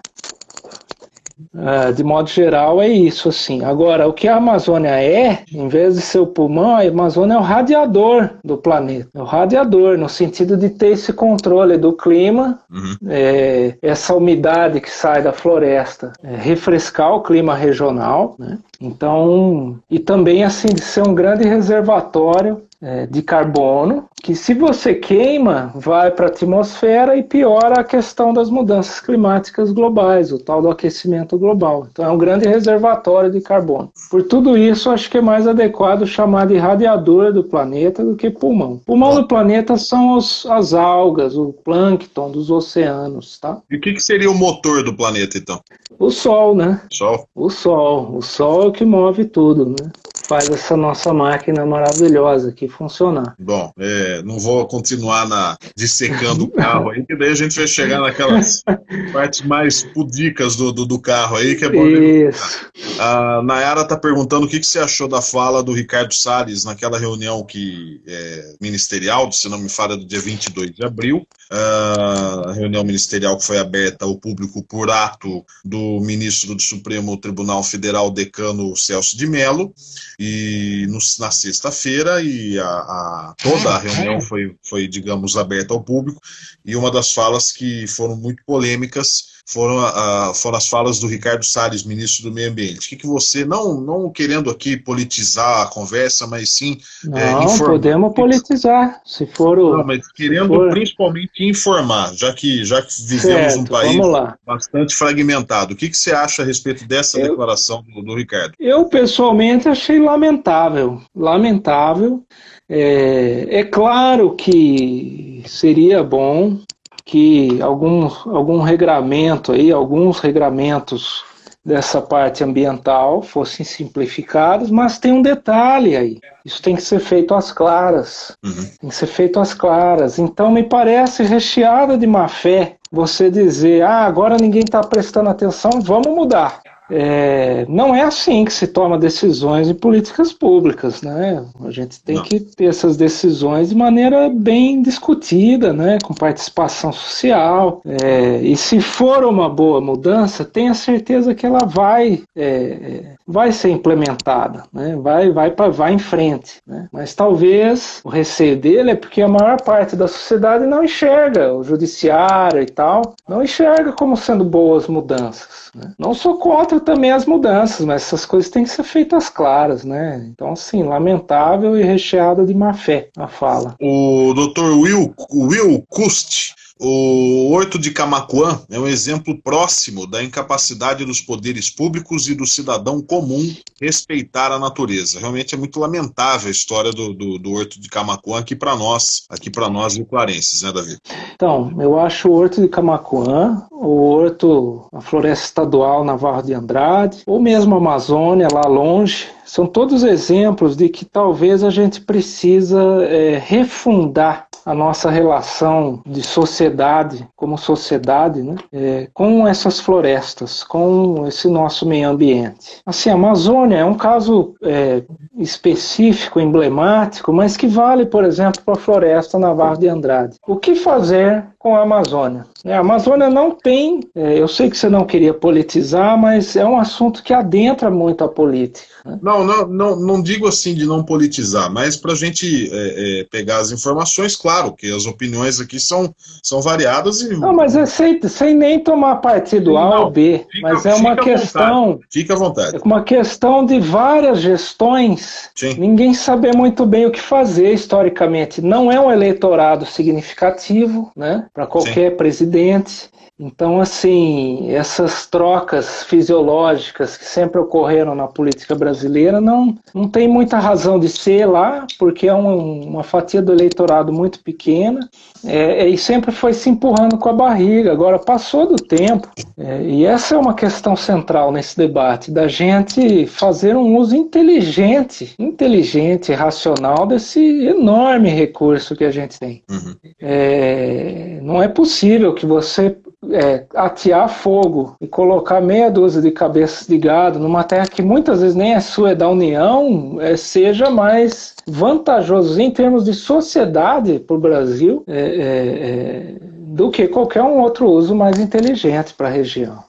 Uh, de modo geral, é isso, assim. Agora, o que a Amazônia é, em vez de ser o pulmão, a Amazônia é o radiador do planeta. É o radiador, no sentido de ter esse controle do clima, uhum. é, essa umidade que sai da floresta, é, refrescar o clima regional, né? Então, e também, assim, de ser um grande reservatório de carbono, que se você queima, vai para a atmosfera e piora a questão das mudanças climáticas globais, o tal do aquecimento global. Então é um grande reservatório de carbono. Por tudo isso, acho que é mais adequado chamar de radiador do planeta do que pulmão. Pulmão do planeta são os, as algas, o plâncton dos oceanos, tá? E o que, que seria o motor do planeta, então? O Sol, né? Sol. O Sol. O Sol é o que move tudo, né? Faz essa nossa máquina maravilhosa aqui funcionar. Bom, é, não vou continuar na dissecando o carro aí, que daí a gente vai chegar naquelas *laughs* partes mais pudicas do, do, do, carro aí, que é bom. Isso. A Nayara está perguntando o que, que você achou da fala do Ricardo Salles naquela reunião que é, ministerial, se não me falha, do dia 22 de abril, a reunião ministerial que foi aberta ao público por ato do ministro do Supremo Tribunal Federal, decano Celso de Mello, e no, na sexta-feira e a, a, toda a reunião foi, foi, digamos, aberta ao público e uma das falas que foram muito polêmicas foram, a, foram as falas do Ricardo Salles, ministro do Meio Ambiente. O que, que você, não, não querendo aqui politizar a conversa, mas sim é, não, é, informar. podemos politizar, se for o... Não, mas querendo for... principalmente informar, já que, já que vivemos certo, um país bastante fragmentado. O que, que você acha a respeito dessa eu, declaração do, do Ricardo? Eu, pessoalmente, achei lamentável, lamentável. É, é claro que seria bom que algum, algum regramento aí, alguns regramentos dessa parte ambiental fossem simplificados, mas tem um detalhe aí. Isso tem que ser feito às claras. Uhum. Tem que ser feito às claras. Então me parece recheada de má fé você dizer, ah, agora ninguém está prestando atenção, vamos mudar. É, não é assim que se toma decisões em políticas públicas, né? A gente tem não. que ter essas decisões de maneira bem discutida, né? Com participação social. É, e se for uma boa mudança, tenha certeza que ela vai, é, vai ser implementada, né? Vai, vai, pra, vai em frente. Né? Mas talvez o receio dele é porque a maior parte da sociedade não enxerga o judiciário e tal, não enxerga como sendo boas mudanças. Né? Não sou contra também as mudanças, mas essas coisas têm que ser feitas claras, né? Então, assim, lamentável e recheado de má fé a fala. O Dr. Will, Will Kust o Horto de Camacuã é um exemplo próximo da incapacidade dos poderes públicos e do cidadão comum respeitar a natureza. Realmente é muito lamentável a história do, do, do Horto de Camacuã aqui para nós, aqui para nós clarenses, né, Davi? Então, eu acho o Horto de Camacuã, o Horto, a Floresta Estadual Navarro de Andrade, ou mesmo a Amazônia, lá longe, são todos exemplos de que talvez a gente precisa é, refundar a nossa relação de sociedade, como sociedade, né, é, com essas florestas, com esse nosso meio ambiente. Assim, a Amazônia é um caso é, específico, emblemático, mas que vale, por exemplo, para a floresta Navarro de Andrade. O que fazer com a Amazônia? É, a Amazônia não tem, é, eu sei que você não queria politizar, mas é um assunto que adentra muito a política. Né? Não, não, não, não digo assim de não politizar, mas para a gente é, é, pegar as informações, claro que as opiniões aqui são, são variadas. E... Não, mas é sem, sem nem tomar partido A ou B, fica, mas é uma questão. Fica à vontade. É uma questão de várias gestões, Sim. ninguém saber muito bem o que fazer historicamente. Não é um eleitorado significativo né, para qualquer Sim. presidente dente então, assim, essas trocas fisiológicas que sempre ocorreram na política brasileira não, não tem muita razão de ser lá, porque é um, uma fatia do eleitorado muito pequena é, é, e sempre foi se empurrando com a barriga. Agora, passou do tempo, é, e essa é uma questão central nesse debate, da gente fazer um uso inteligente, inteligente, racional desse enorme recurso que a gente tem. Uhum. É, não é possível que você é, atear fogo e colocar meia dúzia de cabeças de gado numa terra que muitas vezes nem é sua, é da União, é, seja mais vantajoso em termos de sociedade para o Brasil é, é, é, do que qualquer um outro uso mais inteligente para a região.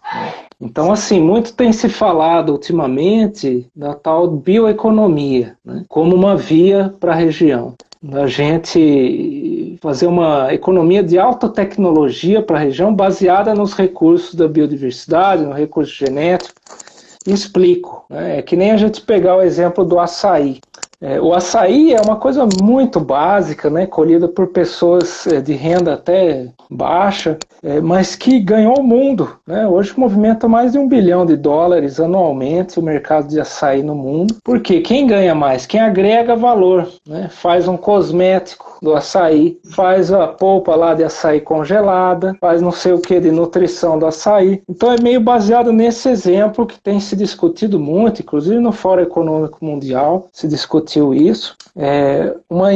Então, assim, muito tem se falado ultimamente da tal bioeconomia, né, como uma via para a região. Da gente fazer uma economia de alta tecnologia para a região baseada nos recursos da biodiversidade, no recurso genético. Explico. Né? É que nem a gente pegar o exemplo do açaí. É, o açaí é uma coisa muito básica, né, colhida por pessoas é, de renda até baixa, é, mas que ganhou o mundo. Né? Hoje movimenta mais de um bilhão de dólares anualmente o mercado de açaí no mundo. Porque quem ganha mais? Quem agrega valor, né? faz um cosmético do açaí, faz a polpa lá de açaí congelada, faz não sei o que de nutrição do açaí. Então é meio baseado nesse exemplo que tem se discutido muito, inclusive no Fórum Econômico Mundial se discutiu isso. É uma,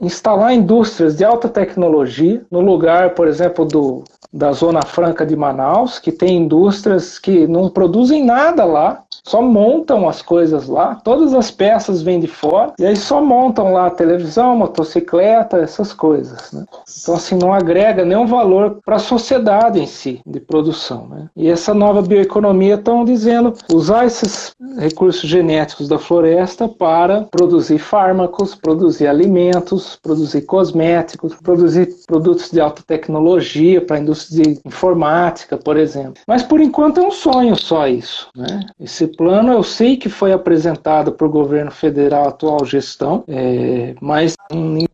instalar indústrias de alta tecnologia no lugar, por exemplo, do, da Zona Franca de Manaus, que tem indústrias que não produzem nada lá, só montam as coisas lá, todas as peças vêm de fora, e aí só montam lá televisão, motocicleta, essas coisas. Né? Então, assim, não agrega nenhum valor para a sociedade em si, de produção. Né? E essa nova bioeconomia estão dizendo usar esses recursos genéticos da floresta para produzir fármacos, produzir alimentos, produzir cosméticos, produzir produtos de alta tecnologia para a indústria de informática, por exemplo. Mas, por enquanto, é um sonho só isso. Né? Esse plano eu sei que foi apresentado para o governo federal, atual gestão, é, mas.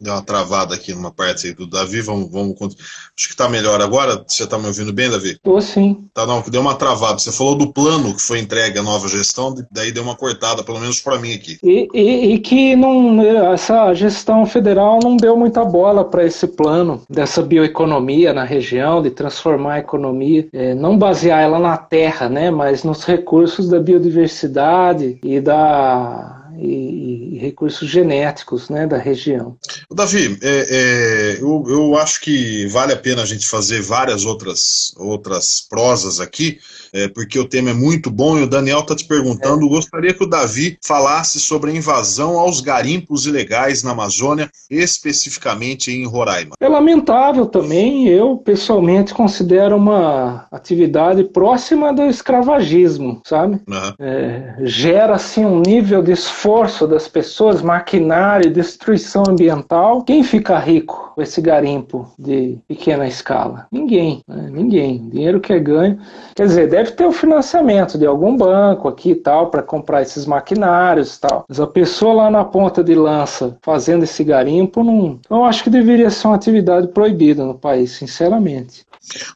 Deu uma travada aqui numa parte aí do Davi, vamos. vamos acho que está melhor agora. Você está me ouvindo bem, Davi? Estou sim. Tá, não, deu uma travada. Você falou do plano que foi entregue à nova gestão, daí deu uma cortada, pelo menos para mim aqui. E, e, e, que não, essa gestão federal não deu muita bola para esse plano dessa bioeconomia na região, de transformar a economia, é, não basear ela na terra, né, mas nos recursos da biodiversidade biodiversidade e da e, e, recursos genéticos né, da região. Davi, é, é, eu, eu acho que vale a pena a gente fazer várias outras, outras prosas aqui, é, porque o tema é muito bom e o Daniel está te perguntando. É. Gostaria que o Davi falasse sobre a invasão aos garimpos ilegais na Amazônia, especificamente em Roraima. É lamentável também, eu pessoalmente considero uma atividade próxima do escravagismo, sabe? Uhum. É, gera assim um nível de esforço das pessoas, maquinário, destruição ambiental. Quem fica rico com esse garimpo de pequena escala? Ninguém, né? ninguém. Dinheiro que é ganho. Quer dizer, deve ter o financiamento de algum banco aqui e tal para comprar esses maquinários e tal. Mas a pessoa lá na ponta de lança fazendo esse garimpo, não, eu acho que deveria ser uma atividade proibida no país, sinceramente.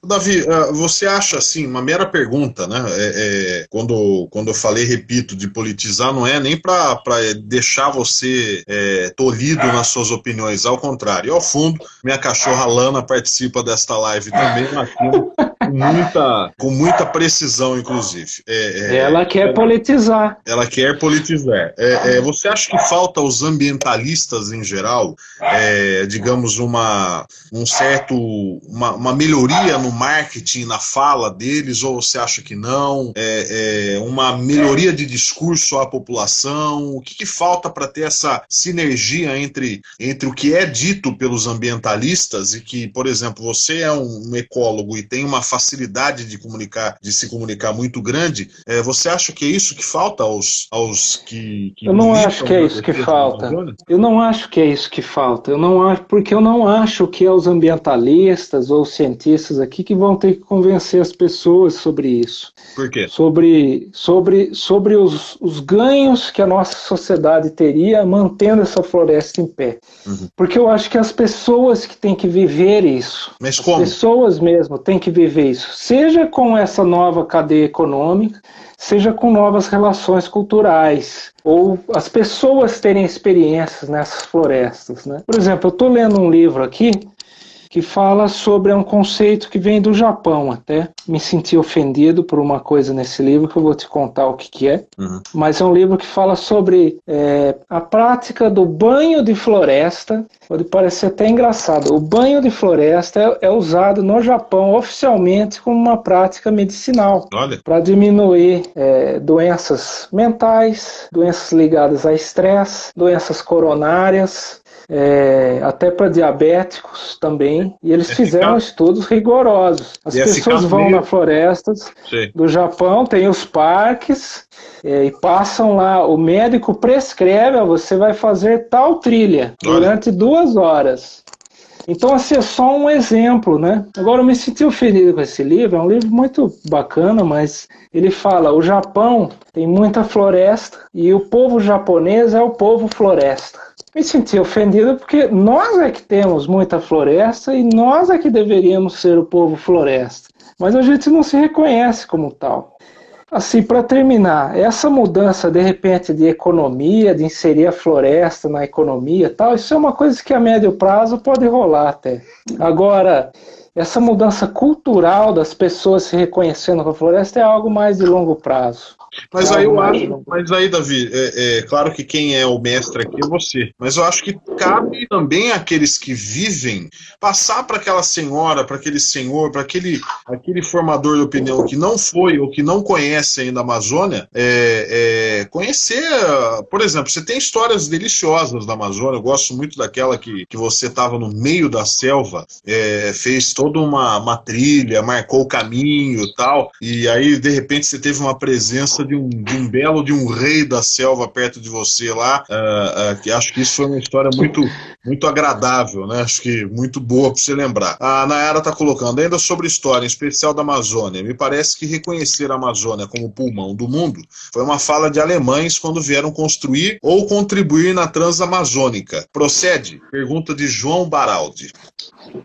Davi, ah, você acha assim, uma mera pergunta, né? É, é, quando, quando eu falei, repito, de politizar, não é nem para deixar você é, tolhido nas suas opiniões, ao contrário. E ao fundo, minha cachorra Lana participa desta live também, com muita, com muita precisão, inclusive. É, é, ela quer politizar. Ela quer politizar. É, você acha que falta aos ambientalistas em geral, digamos, uma, um certo, uma, uma melhoria no marketing, na fala deles, ou você acha que não? É, é uma melhoria de discurso à população? O que, que falta para ter essa sinergia entre, entre o que é dito pelos ambientalistas e que, por exemplo, você é um ecólogo e tem uma facilidade de comunicar, de se comunicar muito grande, é, você acha que é isso que falta aos, aos que, que Eu não acho que é isso que falta. Eu não acho que é isso que falta. Eu não acho, porque eu não acho que aos ambientalistas ou cientistas aqui que vão ter que convencer as pessoas sobre isso. Por quê? Sobre, sobre, sobre os, os ganhos que a nossa sociedade teria mantendo essa floresta em pé. Uhum. Porque eu acho que as pessoas que têm que viver isso, Mas as como? pessoas mesmo têm que viver isso, seja com essa nova cadeia econômica, seja com novas relações culturais, ou as pessoas terem experiências nessas florestas. Né? Por exemplo, eu estou lendo um livro aqui que fala sobre um conceito que vem do Japão até. Me senti ofendido por uma coisa nesse livro que eu vou te contar o que, que é. Uhum. Mas é um livro que fala sobre é, a prática do banho de floresta. Pode parecer até engraçado. O banho de floresta é, é usado no Japão oficialmente como uma prática medicinal para diminuir é, doenças mentais, doenças ligadas a estresse, doenças coronárias, é, até para diabéticos também, e eles fizeram estudos rigorosos. As pessoas vão meio... na florestas Sim. do Japão, tem os parques, é, e passam lá, o médico prescreve, você vai fazer tal trilha Olha. durante duas horas. Então, assim, é só um exemplo, né? Agora, eu me senti ofendido com esse livro, é um livro muito bacana, mas ele fala: o Japão tem muita floresta e o povo japonês é o povo floresta. Me senti ofendido porque nós é que temos muita floresta e nós é que deveríamos ser o povo floresta. Mas a gente não se reconhece como tal. Assim, para terminar, essa mudança de repente de economia, de inserir a floresta na economia, tal, isso é uma coisa que a médio prazo pode rolar até. Agora, essa mudança cultural das pessoas se reconhecendo com a floresta é algo mais de longo prazo. Mas aí eu acho, mas aí, Davi, é, é, claro que quem é o mestre aqui é você. Mas eu acho que cabe também àqueles que vivem passar para aquela senhora, para aquele senhor, para aquele, aquele formador de opinião que não foi ou que não conhece ainda a Amazônia, é, é, conhecer, por exemplo, você tem histórias deliciosas da Amazônia. Eu gosto muito daquela que, que você estava no meio da selva, é, fez toda uma, uma trilha, marcou o caminho, tal, e aí de repente você teve uma presença de um, de um belo de um rei da selva perto de você lá, uh, uh, que acho que isso foi uma história muito, muito agradável, né? Acho que muito boa para você lembrar. A Nayara está colocando ainda sobre história, em especial da Amazônia. Me parece que reconhecer a Amazônia como pulmão do mundo foi uma fala de alemães quando vieram construir ou contribuir na Transamazônica. Procede? Pergunta de João Baraldi.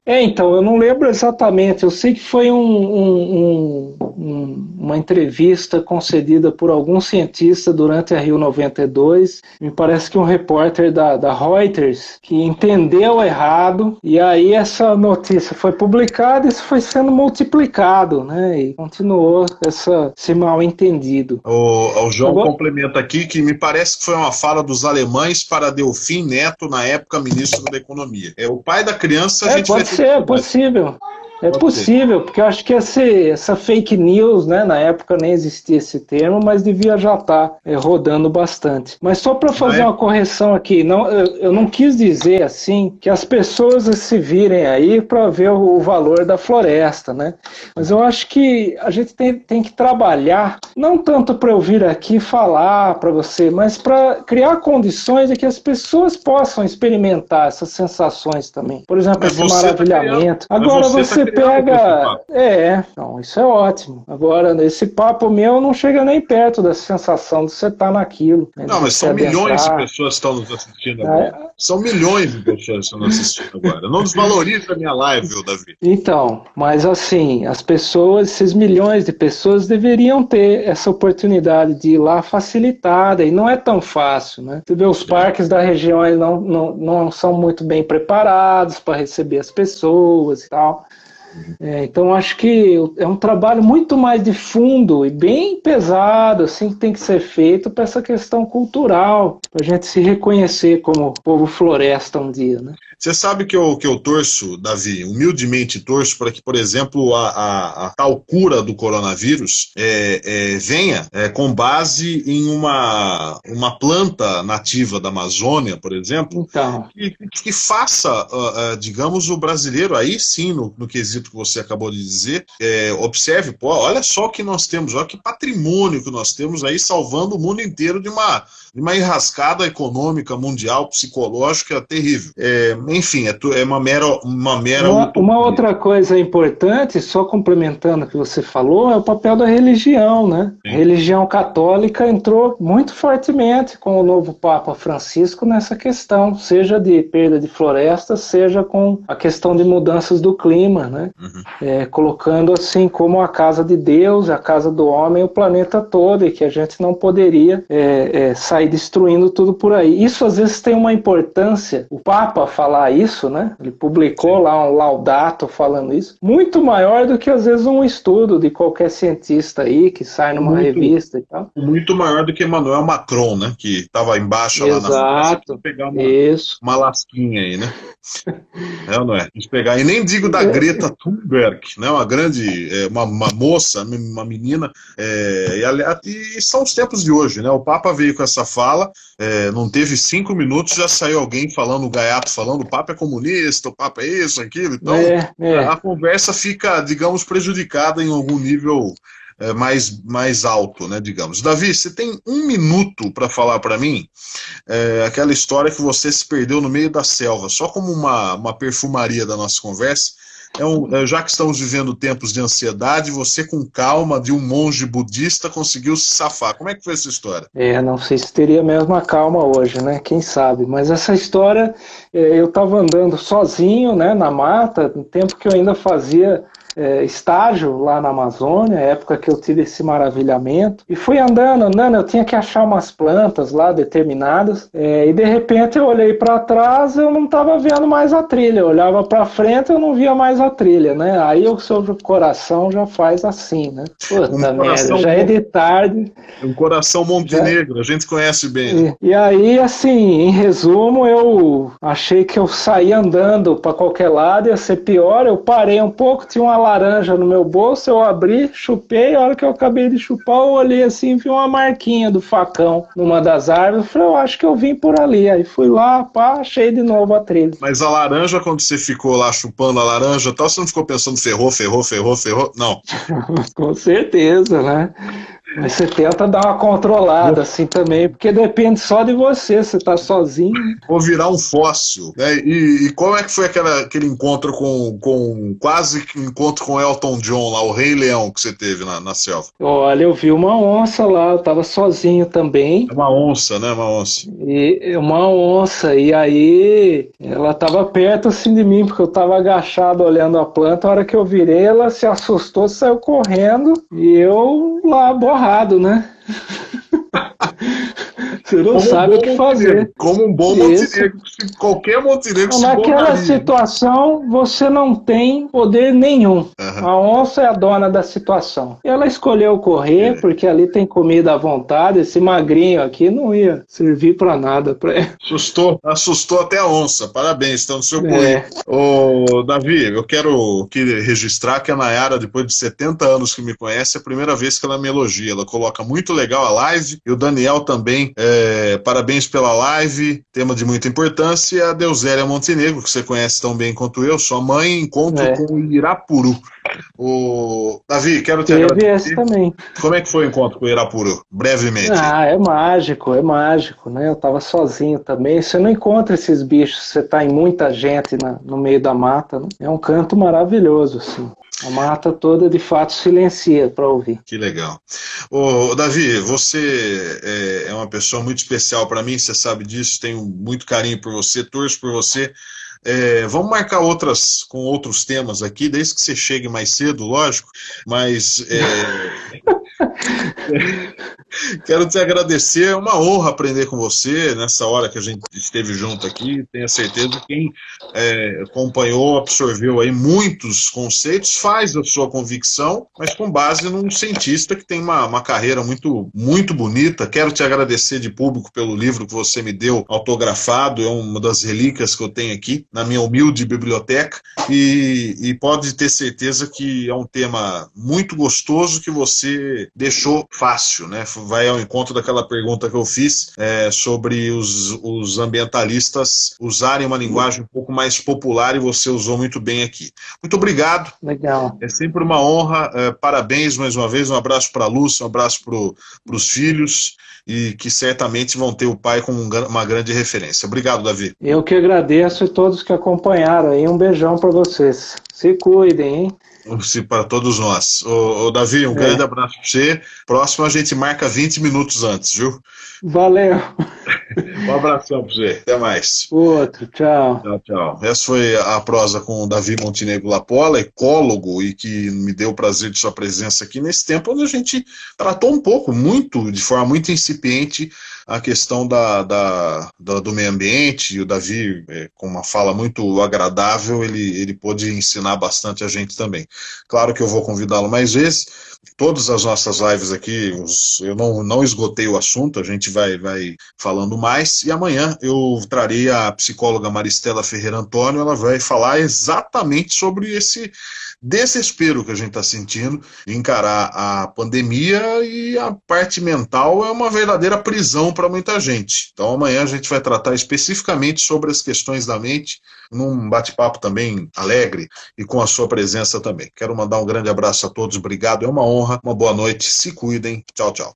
É, então, eu não lembro exatamente. Eu sei que foi um, um, um, uma entrevista concedida por algum cientista durante a Rio 92. Me parece que um repórter da, da Reuters que entendeu errado e aí essa notícia foi publicada e isso foi sendo multiplicado, né? E continuou essa, esse mal entendido. O, o João Agora... complementa aqui que me parece que foi uma fala dos alemães para Delfim Neto, na época ministro da Economia. É o pai da criança, a é, gente pode ser, é possível. É possível, porque eu acho que esse, essa fake news, né, na época nem existia esse termo, mas devia já estar tá, é, rodando bastante. Mas só para fazer é? uma correção aqui, não, eu, eu, não quis dizer assim que as pessoas se virem aí para ver o, o, valor da floresta, né? Mas eu acho que a gente tem, tem que trabalhar, não tanto para eu vir aqui falar para você, mas para criar condições de que as pessoas possam experimentar essas sensações também. Por exemplo, mas esse tá maravilhamento. Tá Agora você, você pega. É, não, isso é ótimo. Agora, esse papo meu não chega nem perto da sensação de você estar naquilo. Né, não, mas são milhões de pessoas que estão nos assistindo agora. É. São milhões de pessoas que estão nos assistindo agora. Não desvaloriza a minha live, viu, Davi? Então, mas assim, as pessoas, esses milhões de pessoas deveriam ter essa oportunidade de ir lá facilitada, e não é tão fácil, né? Você vê, os parques da região não, não, não são muito bem preparados para receber as pessoas e tal. É, então acho que é um trabalho muito mais de fundo e bem pesado, assim, que tem que ser feito para essa questão cultural, para a gente se reconhecer como povo floresta um dia, né? Você sabe que eu, que eu torço, Davi, humildemente torço para que, por exemplo, a, a, a, tal cura do coronavírus é, é, venha é, com base em uma, uma planta nativa da Amazônia, por exemplo, então. que, que faça, uh, uh, digamos, o brasileiro, aí sim, no, no quesito que você acabou de dizer, é, observe, pô, olha só o que nós temos, olha que patrimônio que nós temos aí salvando o mundo inteiro de uma de uma enrascada econômica mundial, psicológica terrível. É, enfim, é, é, uma mera. Uma, mera uma, uma, outra coisa importante, só complementando o que você falou, é o papel da religião. Né? A religião católica entrou muito fortemente com o novo Papa Francisco nessa questão, seja de perda de florestas, seja com a questão de mudanças do clima, né? Uhum. É, colocando assim como a casa de Deus, a casa do homem, o planeta todo, e que a gente não poderia é, é sair sair destruindo tudo por aí. Isso às vezes tem uma importância, o Papa falar isso, né? Ele publicou Sim. lá um laudato falando isso, muito maior do que às vezes um estudo de qualquer cientista aí que sai numa muito, revista e tal. Muito maior do que Emmanuel Macron, né? Que estava embaixo Exato, lá na França. pegar uma, isso. uma lasquinha aí, né? é ou não é? pegar. E nem digo da é. Greta Thunberg, né? Uma grande, é, uma, uma moça, uma menina. É, e, e são os tempos de hoje, né? O Papa veio com essa fala, é, não teve cinco minutos, já saiu alguém falando, o gaiato falando, o Papa é comunista, o Papa é isso, aquilo. Então, é, é. a conversa fica, digamos, prejudicada em algum nível é, mais, mais alto, né, digamos. Davi, você tem um minuto para falar para mim é, aquela história que você se perdeu no meio da selva, só como uma, uma perfumaria da nossa conversa. É um, é, já que estamos vivendo tempos de ansiedade, você com calma de um monge budista conseguiu se safar. Como é que foi essa história? É, não sei se teria a mesma calma hoje, né? Quem sabe? Mas essa história, é, eu estava andando sozinho, né, na mata, no tempo que eu ainda fazia é, estágio lá na Amazônia, época que eu tive esse maravilhamento, e fui andando, andando, eu tinha que achar umas plantas lá determinadas, é, e de repente eu olhei para trás, eu não estava vendo mais a trilha, eu olhava para frente, eu não via mais a trilha, né? Aí o seu coração já faz assim, né? Puta um merda, já é de tarde. Um coração Montenegro, já... a gente conhece bem. E, e aí, assim, em resumo, eu achei que eu saí andando para qualquer lado, ia ser pior, eu parei um pouco, tinha uma laranja no meu bolso, eu abri, chupei, a hora que eu acabei de chupar, eu olhei assim, vi uma marquinha do facão numa das árvores, falei, eu acho que eu vim por ali. Aí fui lá, pá, achei de novo a trilha. Mas a laranja, quando você ficou lá chupando a laranja tal, você não ficou pensando ferrou, ferrou, ferrou, ferrou? Não. *laughs* Com certeza, né? Mas você tenta dar uma controlada assim também, porque depende só de você, você tá sozinho. Vou virar um fóssil. Né? E, e como é que foi aquela, aquele encontro com, com. quase que encontro com Elton John lá, o Rei Leão que você teve na, na selva? Olha, eu vi uma onça lá, eu tava sozinho também. É uma onça, né? Uma onça. E uma onça, e aí ela tava perto assim de mim, porque eu tava agachado olhando a planta. A hora que eu virei, ela se assustou, saiu correndo, e eu lá, boa borrado, né? Você não como sabe o que fazer. Como um bom montenegro. Qualquer montenegro se Naquela situação, você não tem poder nenhum. Uhum. A onça é a dona da situação. Ela escolheu correr, é. porque ali tem comida à vontade. Esse magrinho aqui não ia servir para nada para ela. Assustou, assustou até a onça. Parabéns, estão no seu é. Ô, Davi, eu quero aqui registrar que a Nayara, depois de 70 anos que me conhece, é a primeira vez que ela me elogia. Ela coloca muito legal a live e o Daniel também. É, é, parabéns pela live, tema de muita importância. A Deusélia Montenegro, que você conhece tão bem quanto eu, sua mãe, encontro é. com o Irapuru. O... Davi, quero te Teve agradecer. também. Como é que foi o encontro com o Irapuru? Brevemente. Ah, é mágico, é mágico, né? Eu estava sozinho também. Você não encontra esses bichos, você está em muita gente na, no meio da mata. Né? É um canto maravilhoso, assim. A mata toda de fato silencia para ouvir. Que legal. Ô, Davi, você é, é uma pessoa muito especial para mim, você sabe disso, tenho muito carinho por você, torço por você. É, vamos marcar outras com outros temas aqui, desde que você chegue mais cedo, lógico, mas é, *laughs* Quero te agradecer, é uma honra aprender com você nessa hora que a gente esteve junto aqui. Tenho certeza que quem é, acompanhou, absorveu aí muitos conceitos, faz a sua convicção, mas com base num cientista que tem uma, uma carreira muito, muito bonita. Quero te agradecer de público pelo livro que você me deu autografado, é uma das relíquias que eu tenho aqui na minha humilde biblioteca e, e pode ter certeza que é um tema muito gostoso que você deixou fácil, né? Vai ao encontro daquela pergunta que eu fiz é, sobre os, os ambientalistas usarem uma linguagem um pouco mais popular e você usou muito bem aqui. Muito obrigado. Legal. É sempre uma honra. É, parabéns mais uma vez. Um abraço para a Lúcia, um abraço para os filhos e que certamente vão ter o pai como uma grande referência. Obrigado, Davi. Eu que agradeço e todos que acompanharam aí. Um beijão para vocês. Se cuidem, hein? para todos nós. Ô, ô Davi, um é. grande abraço para você. Próximo a gente marca 20 minutos antes, viu? Valeu. *laughs* um abração para você. Até mais. Outro, tchau. Tchau, tchau. Essa foi a prosa com o Davi Montenegro Lapola, ecólogo, e que me deu o prazer de sua presença aqui nesse tempo, onde a gente tratou um pouco, muito, de forma muito incipiente, a questão da, da, da, do meio ambiente, e o Davi, é, com uma fala muito agradável, ele, ele pôde ensinar bastante a gente também. Claro que eu vou convidá-lo mais vezes, todas as nossas lives aqui, os, eu não, não esgotei o assunto, a gente vai, vai falando mais, e amanhã eu trarei a psicóloga Maristela Ferreira Antônio, ela vai falar exatamente sobre esse desespero que a gente está sentindo encarar a pandemia e a parte mental é uma verdadeira prisão para muita gente. Então amanhã a gente vai tratar especificamente sobre as questões da mente, num bate-papo também alegre e com a sua presença também. Quero mandar um grande abraço a todos, obrigado, é uma honra. Uma boa noite. Se cuidem. Tchau, tchau.